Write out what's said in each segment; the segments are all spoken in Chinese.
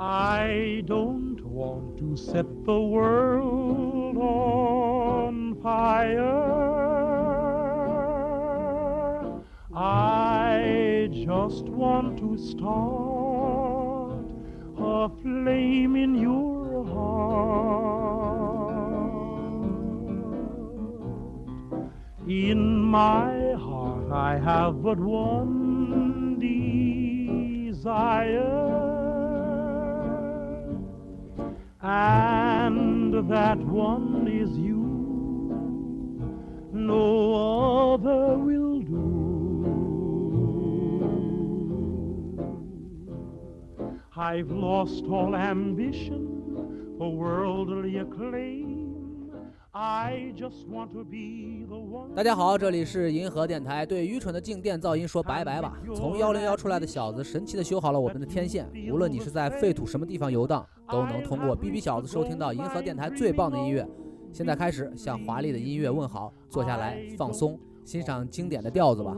I don't want to set the world on fire. I just want to start a flame in your heart. In my heart, I have but one desire and that one is you. No other will do. I've lost all ambition for worldly acclaim. 大家好，这里是银河电台。对愚蠢的静电噪音说拜拜吧！从幺零幺出来的小子神奇地修好了我们的天线。无论你是在废土什么地方游荡，都能通过哔哔小子收听到银河电台最棒的音乐。现在开始向华丽的音乐问好，坐下来放松，欣赏经典的调子吧。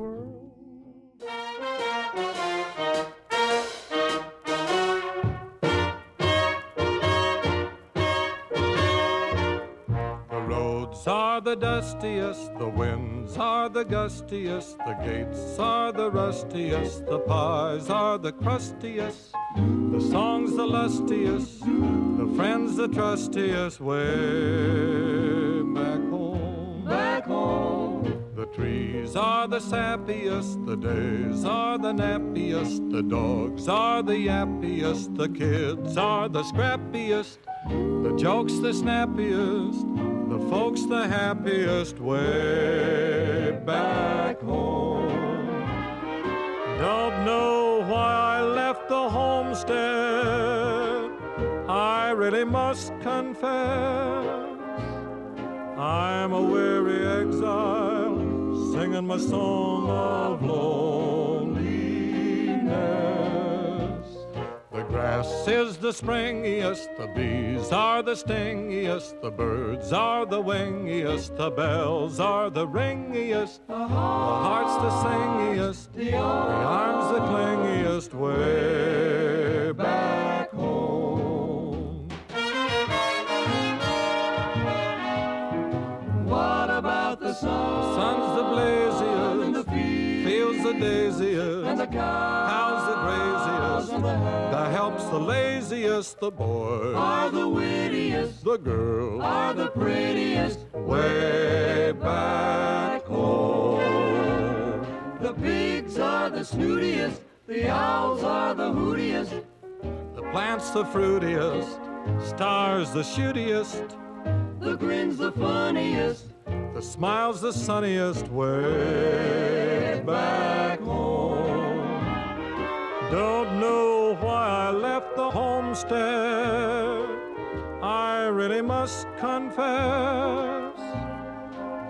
are the dustiest, the winds are the gustiest, the gates are the rustiest, the pies are the crustiest, the songs the lustiest, the friends the trustiest. Way back home, back home. The trees are the sappiest, the days are the nappiest, the dogs are the yappiest, the kids are the scrappiest, the jokes the snappiest folks the happiest way back home. Don't know why I left the homestead. I really must confess. I'm a weary exile, singing my song of love. Grass is the springiest, the bees are the stingiest, the birds are the wingiest, the bells are the ringiest, the heart's the singiest, the arm's the clingiest, way back home. What about the sun? The sun's the blaziest, and the fields, the daisiest, and the cow laziest, the boys are the wittiest, the girls are the prettiest. Way back home, the pigs are the snootiest, the owls are the hootiest, the plants the fruitiest, stars the shootiest, the grins the funniest, the smiles the sunniest. Way back home, don't know the homestead. I really must confess,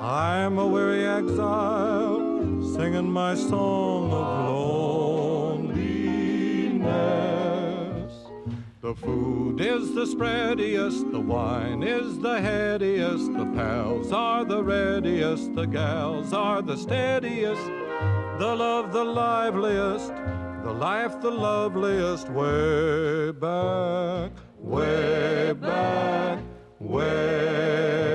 I'm a weary exile singing my song of loneliness. The food is the spreadiest, the wine is the headiest, the pals are the readiest, the gals are the steadiest, the love the liveliest life the loveliest way back, way back, way back.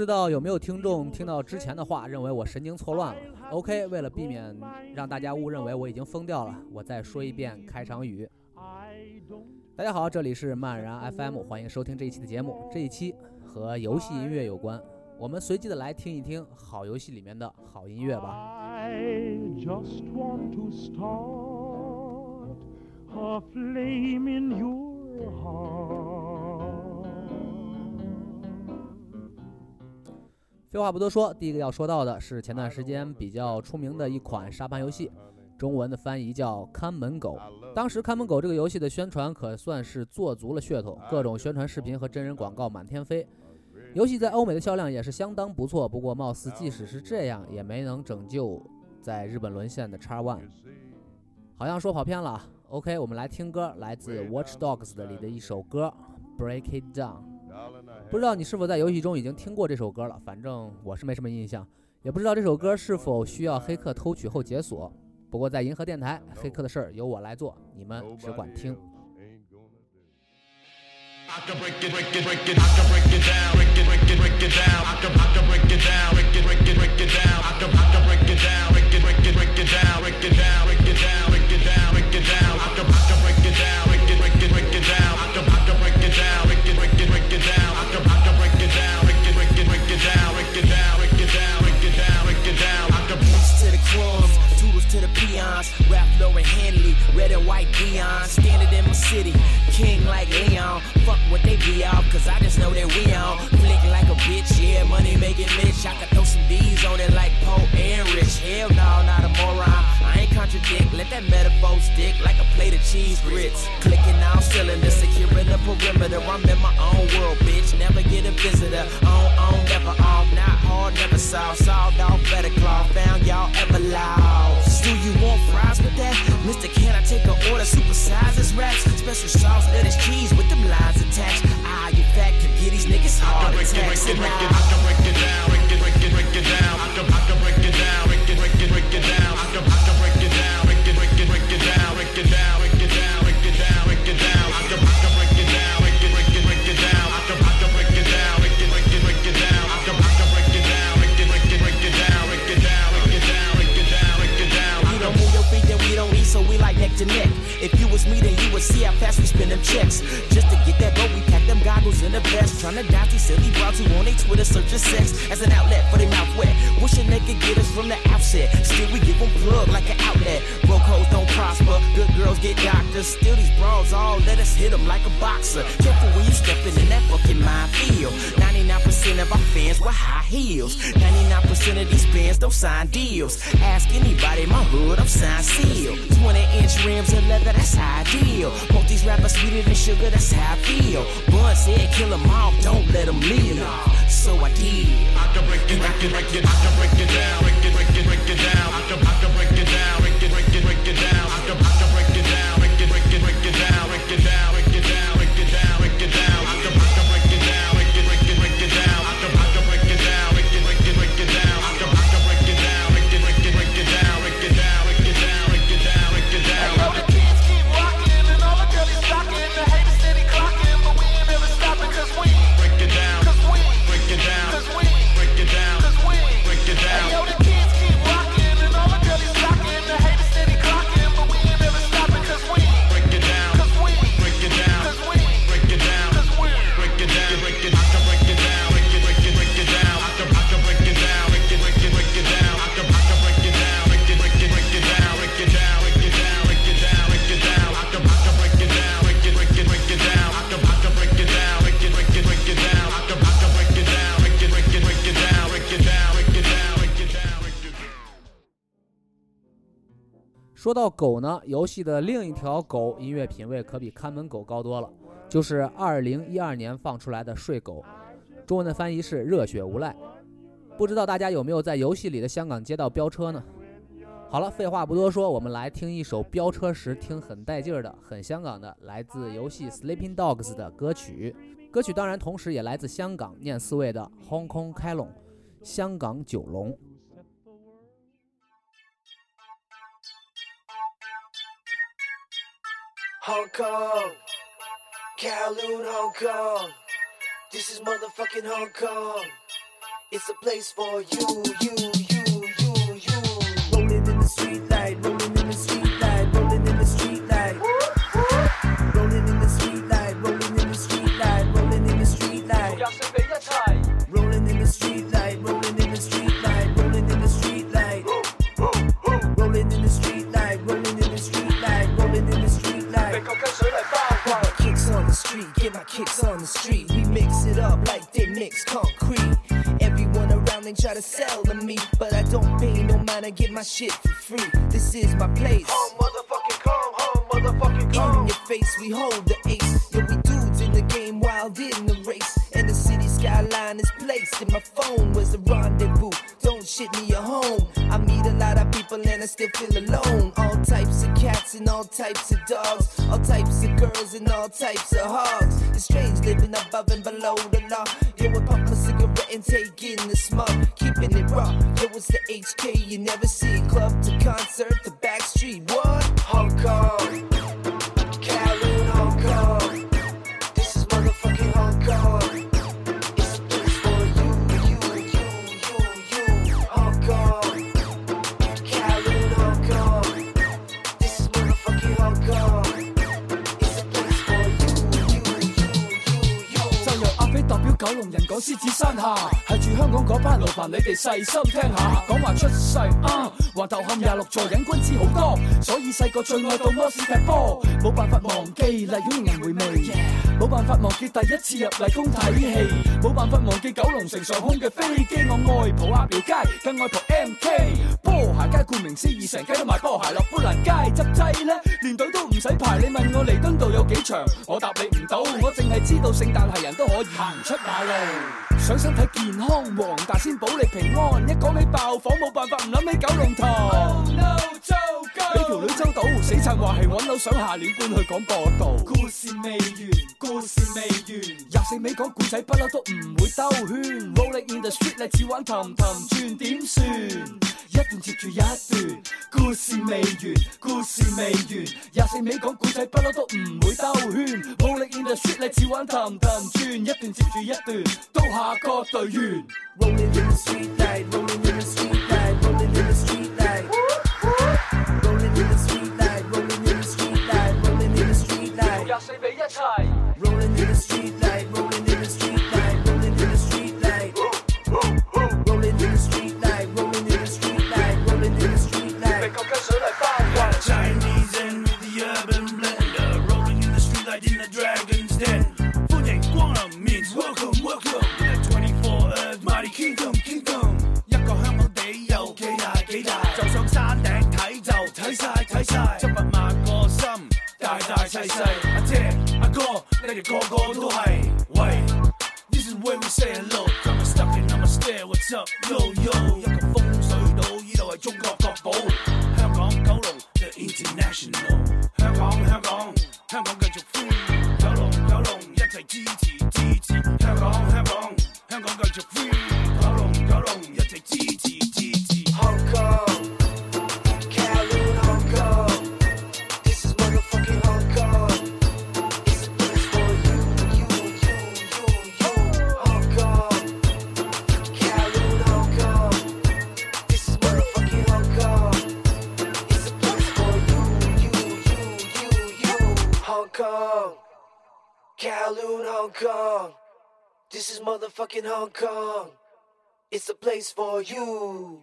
不知道有没有听众听到之前的话，认为我神经错乱了。OK，为了避免让大家误认为我已经疯掉了，我再说一遍开场语。大家好，这里是漫然 FM，欢迎收听这一期的节目。这一期和游戏音乐有关，我们随机的来听一听好游戏里面的好音乐吧。废话不多说，第一个要说到的是前段时间比较出名的一款沙盘游戏，中文的翻译叫《看门狗》。当时《看门狗》这个游戏的宣传可算是做足了噱头，各种宣传视频和真人广告满天飞。游戏在欧美的销量也是相当不错，不过貌似即使是这样，也没能拯救在日本沦陷的《X One》。好像说跑偏了，OK，我们来听歌，来自《Watch Dogs》的里的一首歌《Break It Down》。不知道你是否在游戏中已经听过这首歌了，反正我是没什么印象，也不知道这首歌是否需要黑客偷取后解锁。不过在银河电台，黑客的事儿由我来做，你们只管听。to the peons. rap Lauren Henley, red and white peons, Standing in my city, king like Leon. Fuck what they be off, cause I just know that we on. Flick like a bitch, yeah, money making bitch. I could throw some D's on it like Poe Air. That metaphor stick like a plate of cheese grits. Clicking out cylinders, securing the perimeter. I'm in my own world, bitch. Never get a visitor. On, on, never off. Not hard, never soft. Solved off better claw. Found y'all ever lost. Do you want fries with that? Mister, can I take an order? Supersize this raps. Special sauce, lettuce, cheese with them lines attached. Ah, you fat can get these niggas hard. I can break it, break it, break it, I can break it down, break it, break it, break it down. I can, I can break it If you was me, then you would see how fast we spend them checks. Just to get that boat, we them goggles and the vest. Trying to die these silly broads who on they Twitter of sex as an outlet for their mouth wet. Wishing they could get us from the outset. Still, we give them plug like an outlet. Broke hoes don't prosper, good girls get doctors. Still, these broads all let us hit them like a boxer. Careful when you stepping in that fucking minefield. 99% of our fans wear high heels. 99% of these fans don't sign deals. Ask anybody, my hood, I'm signed sealed. 20 inch rims and leather, that's ideal. Both these rappers sweeter than sugar, that's how I feel once, said kill them all, don't let them live. So I did. I can break it, break it, break it, I can break it down, break it, break it, break it down. I can, I 说到狗呢，游戏的另一条狗音乐品味可比看门狗高多了，就是二零一二年放出来的《睡狗》，中文的翻译是《热血无赖》。不知道大家有没有在游戏里的香港街道飙车呢？好了，废话不多说，我们来听一首飙车时听很带劲儿的、很香港的，来自游戏《Sleeping Dogs》的歌曲。歌曲当然同时也来自香港念四位的《Hong Kong k a Long》，香港九龙。Hong Kong, Kowloon, Hong Kong. This is motherfucking Hong Kong. It's a place for you, you, you. Kicks on the street, get my kicks on the street. We mix it up like they mix concrete. Everyone around they try to sell to me, but I don't pay no mind. I get my shit for free. This is my place. Home, motherfucking come home, motherfucking come. In your face, we hold the ace. Yeah, we dudes in the game, wild in the race, and the city skyline is placed. And my phone was a rendezvous shit me a home. I meet a lot of people and I still feel alone. All types of cats and all types of dogs, all types of girls and all types of hogs. It's strange living above and below the law. Yo, I pop my cigarette and take in the smoke, keeping it raw. Yo, it's the HK you never see, club to concert, the backstreet. What? Hong Kong. 九龙人讲狮子山下系住香港嗰班老伯，你哋细心听下，讲话出世啊，话头喊廿六座，瘾君子好多，所以细个最爱到摩士踢波，冇办法忘记丽影人回味，冇办法忘记第一次入丽宫睇戏，冇办法忘记九龙城上空嘅飞机，我外婆阿表街更外婆 M K 波鞋，街顾名思义成街都卖波鞋，落砵兰街执剂咧，连队都唔使排，你问我弥敦道有几长，我答你唔到，我净系知道圣诞系人都可以行出。想身体健康，黄大仙保你平安。一讲起爆房，冇办法唔谂起九龙塘。Oh no，呢条女周到，死撑话系揾楼，想下年搬去广播岛。故事未完，故事未完。廿四尾讲古仔，不嬲都唔会兜圈。r o l l i n g in the s t r e e t l i 似玩氹氹转，点算？一段接住一段，故事未完，故事未完。廿四尾讲古仔，不嬲都唔会兜圈。r o l l i n g in the s t r e e t l i 似玩氹氹转，一段接住一。都下個隊員。motherfucking for you. place Kong. It's Hong a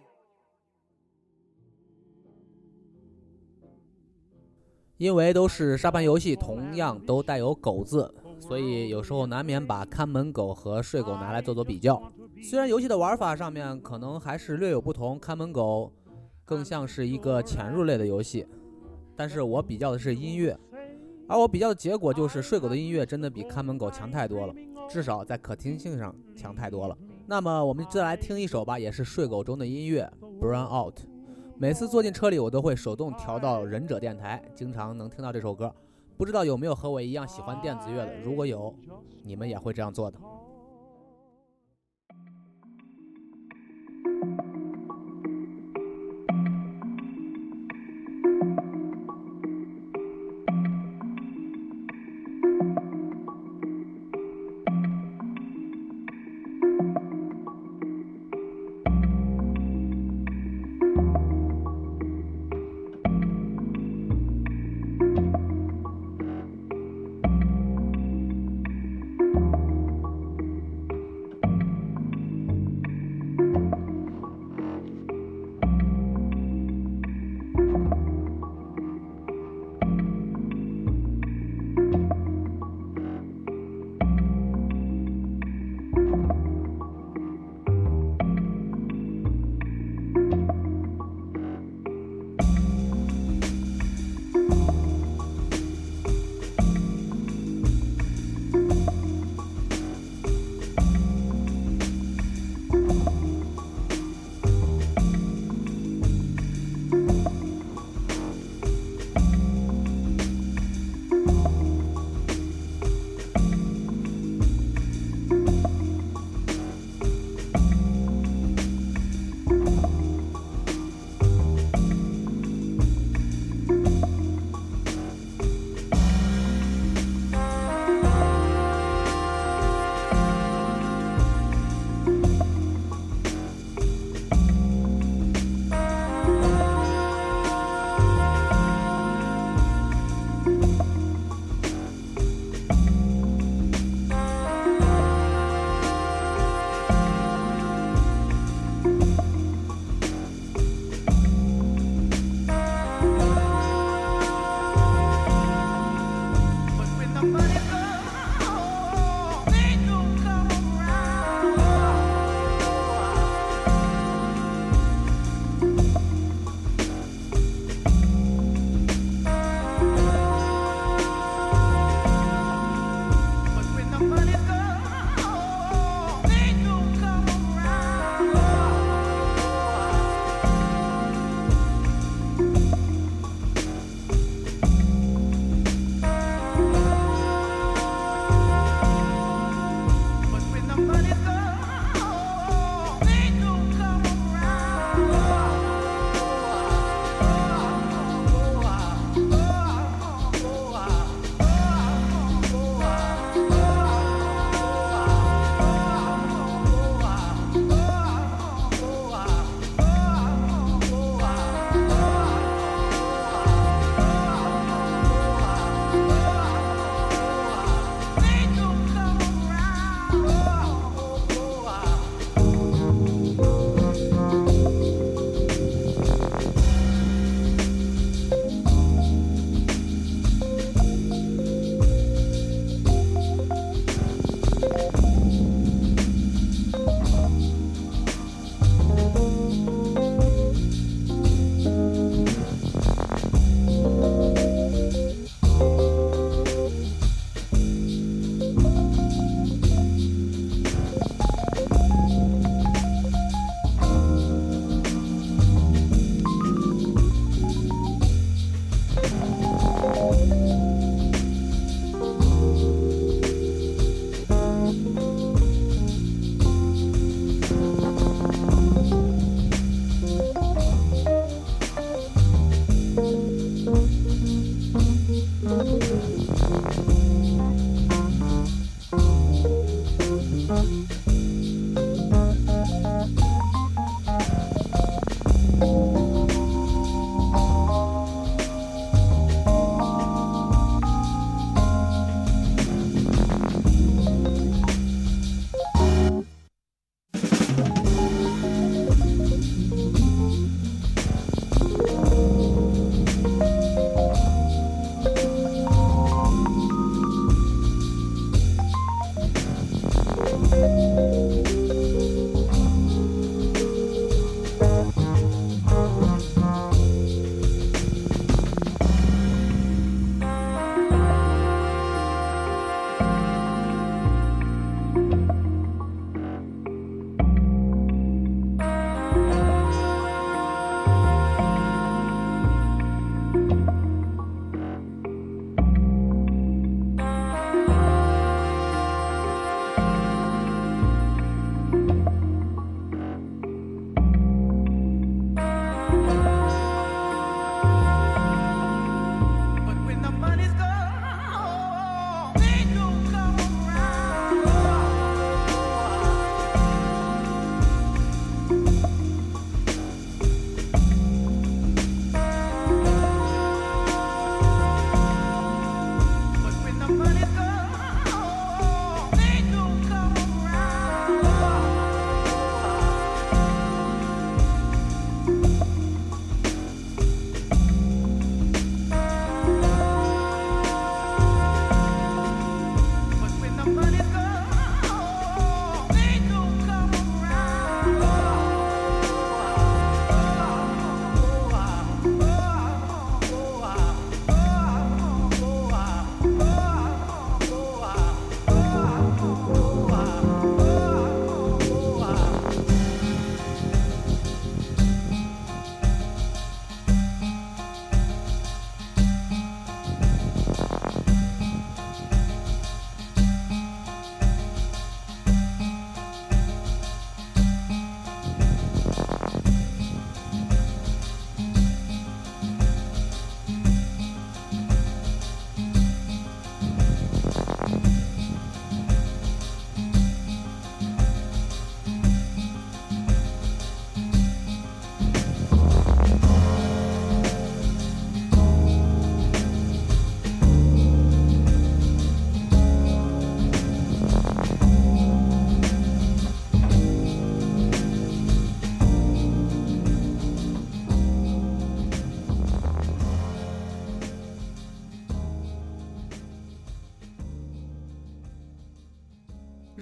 因为都是沙盘游戏，同样都带有“狗”字，所以有时候难免把《看门狗》和《睡狗》拿来做做比较。虽然游戏的玩法上面可能还是略有不同，《看门狗》更像是一个潜入类的游戏，但是我比较的是音乐，而我比较的结果就是《睡狗》的音乐真的比《看门狗》强太多了。至少在可听性上强太多了。那么我们再来听一首吧，也是睡狗中的音乐《Burn Out》。每次坐进车里，我都会手动调到忍者电台，经常能听到这首歌。不知道有没有和我一样喜欢电子乐的？如果有，你们也会这样做的。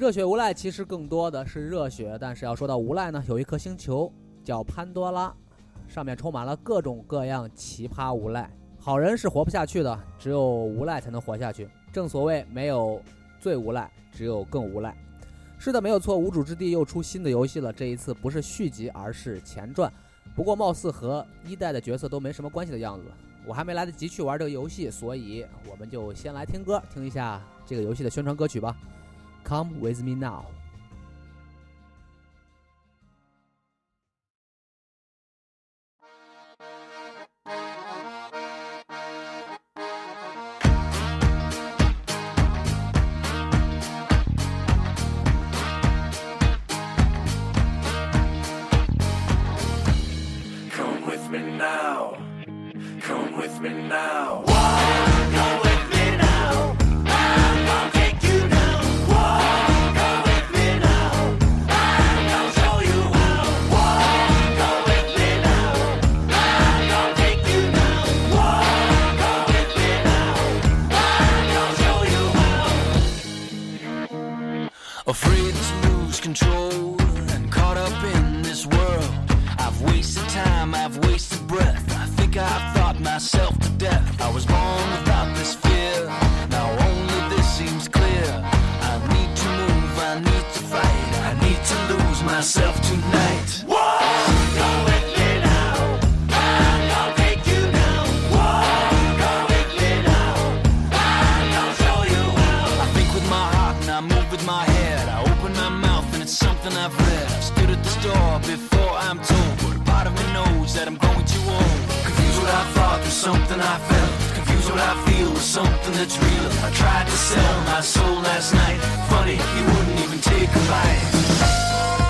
热血无赖其实更多的是热血，但是要说到无赖呢，有一颗星球叫潘多拉，上面充满了各种各样奇葩无赖，好人是活不下去的，只有无赖才能活下去。正所谓没有最无赖，只有更无赖。是的，没有错，无主之地又出新的游戏了，这一次不是续集，而是前传。不过貌似和一代的角色都没什么关系的样子。我还没来得及去玩这个游戏，所以我们就先来听歌，听一下这个游戏的宣传歌曲吧。Come with me now. something I felt. confused what I feel with something that's real. I tried to sell my soul last night. Funny, he wouldn't even take a bite.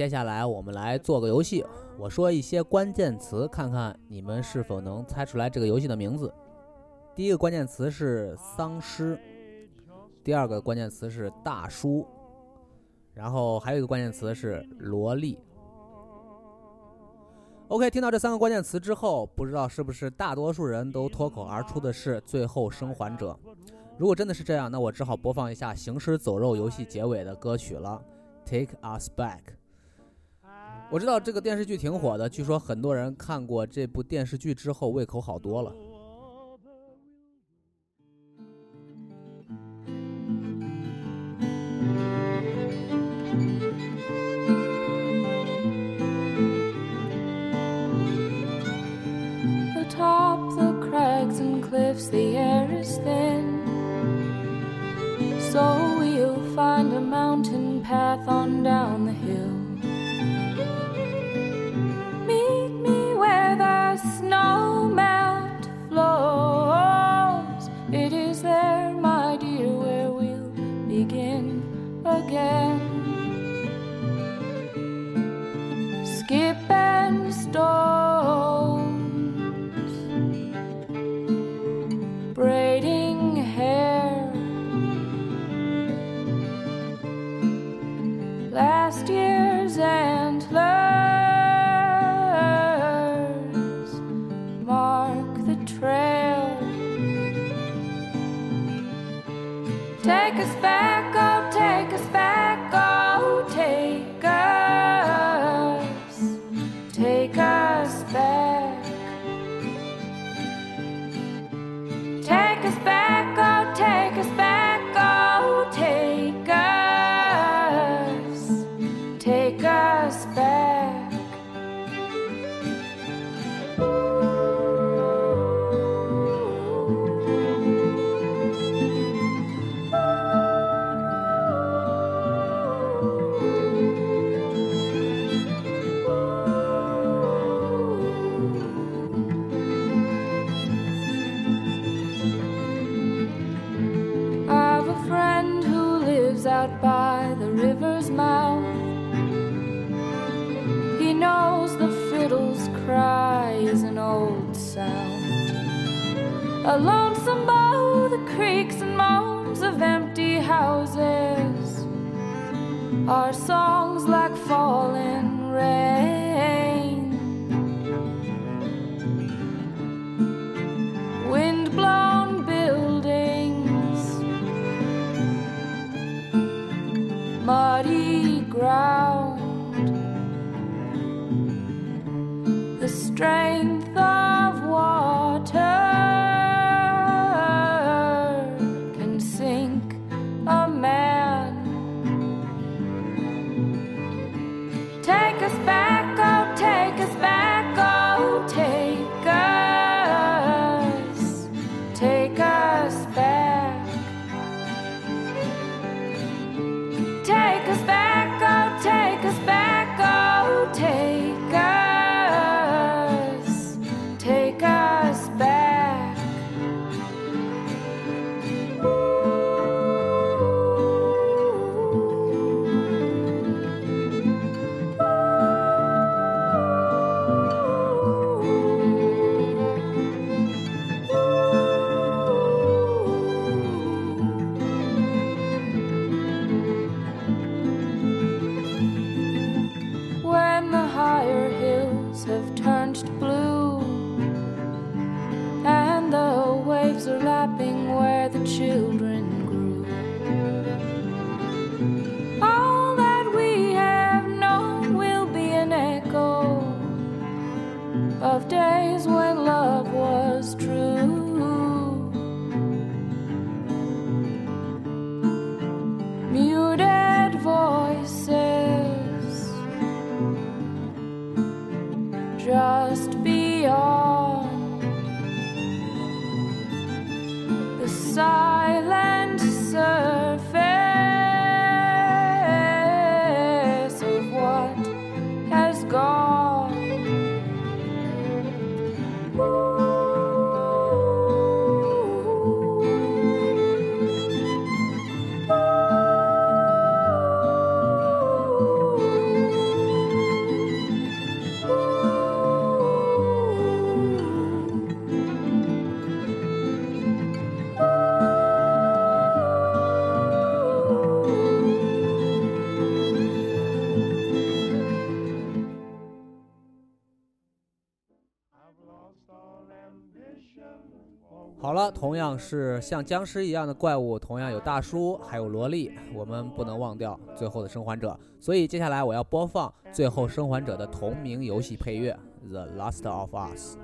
接下来我们来做个游戏，我说一些关键词，看看你们是否能猜出来这个游戏的名字。第一个关键词是丧尸，第二个关键词是大叔，然后还有一个关键词是萝莉。OK，听到这三个关键词之后，不知道是不是大多数人都脱口而出的是最后生还者？如果真的是这样，那我只好播放一下《行尸走肉》游戏结尾的歌曲了，Take Us Back。我知道这个电视剧挺火的，据说很多人看过这部电视剧之后胃口好多了。care. lives out by the river's mouth. He knows the fiddle's cry is an old sound. A lonesome bow the creaks and moans of empty houses. Our songs like falling rain. strange. 同样是像僵尸一样的怪物，同样有大叔，还有萝莉，我们不能忘掉最后的生还者。所以接下来我要播放《最后生还者》的同名游戏配乐《The Last of Us》。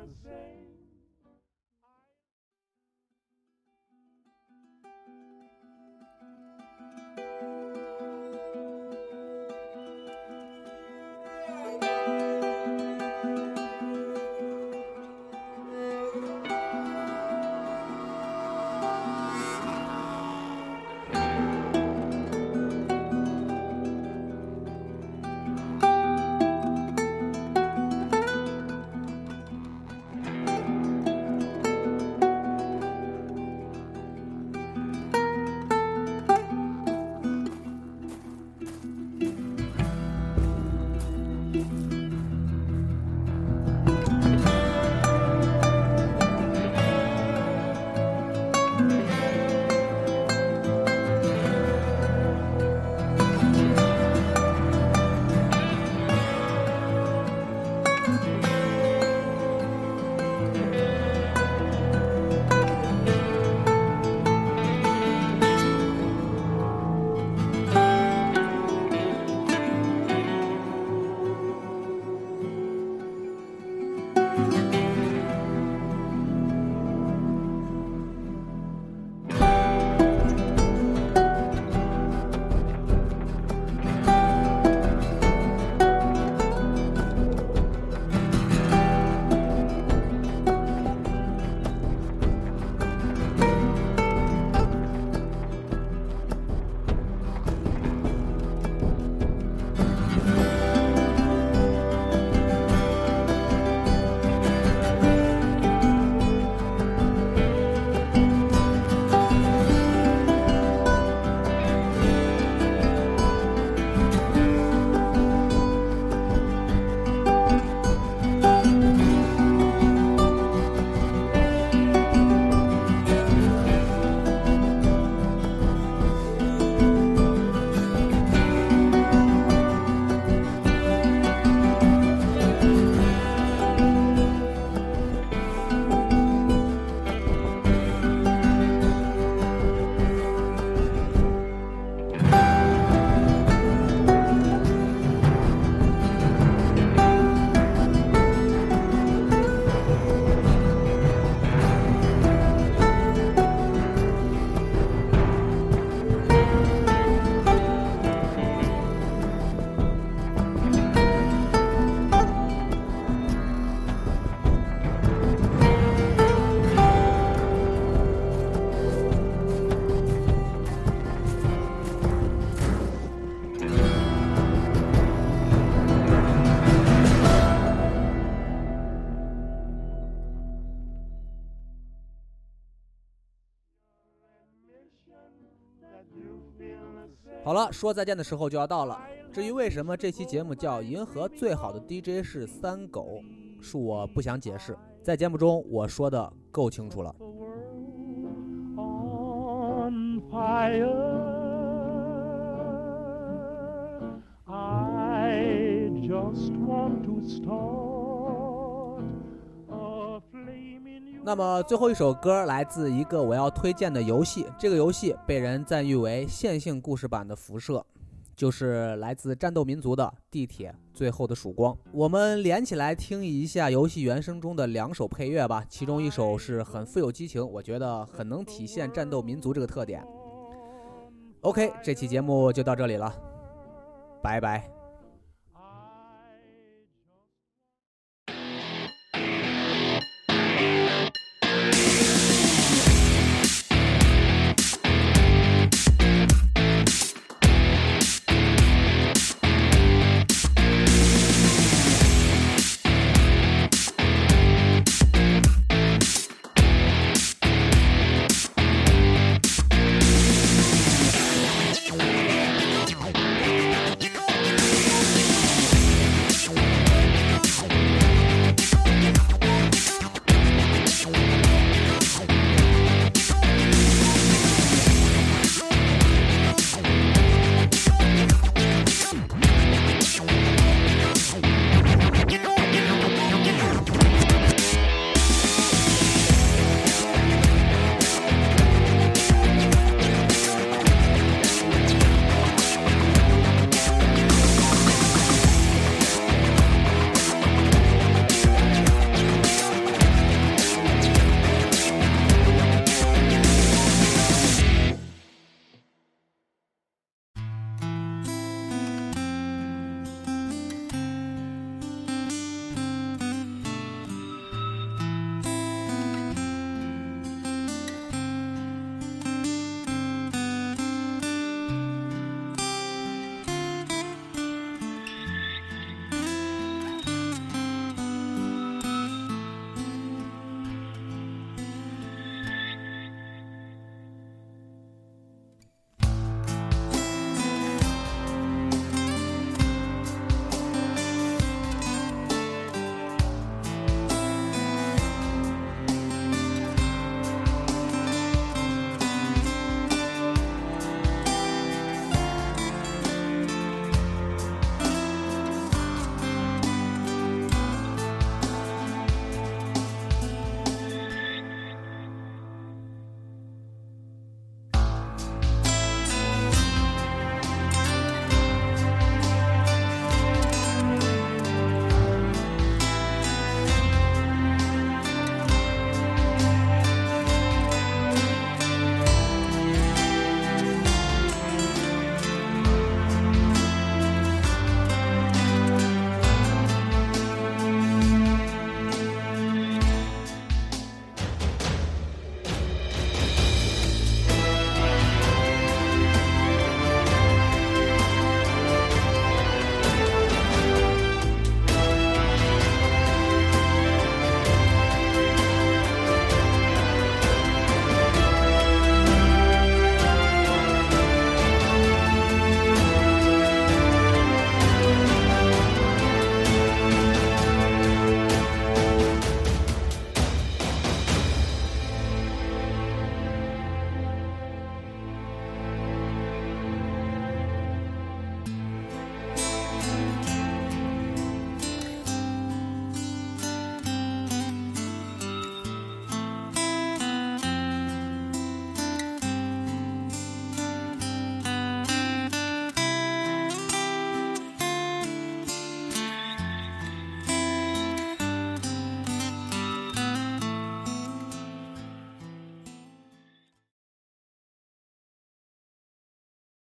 好了，说再见的时候就要到了。至于为什么这期节目叫《银河最好的 DJ 是三狗》，恕我不想解释，在节目中我说的够清楚了。那么最后一首歌来自一个我要推荐的游戏，这个游戏被人赞誉为线性故事版的《辐射》，就是来自《战斗民族》的《地铁最后的曙光》。我们连起来听一下游戏原声中的两首配乐吧，其中一首是很富有激情，我觉得很能体现战斗民族这个特点。OK，这期节目就到这里了，拜拜。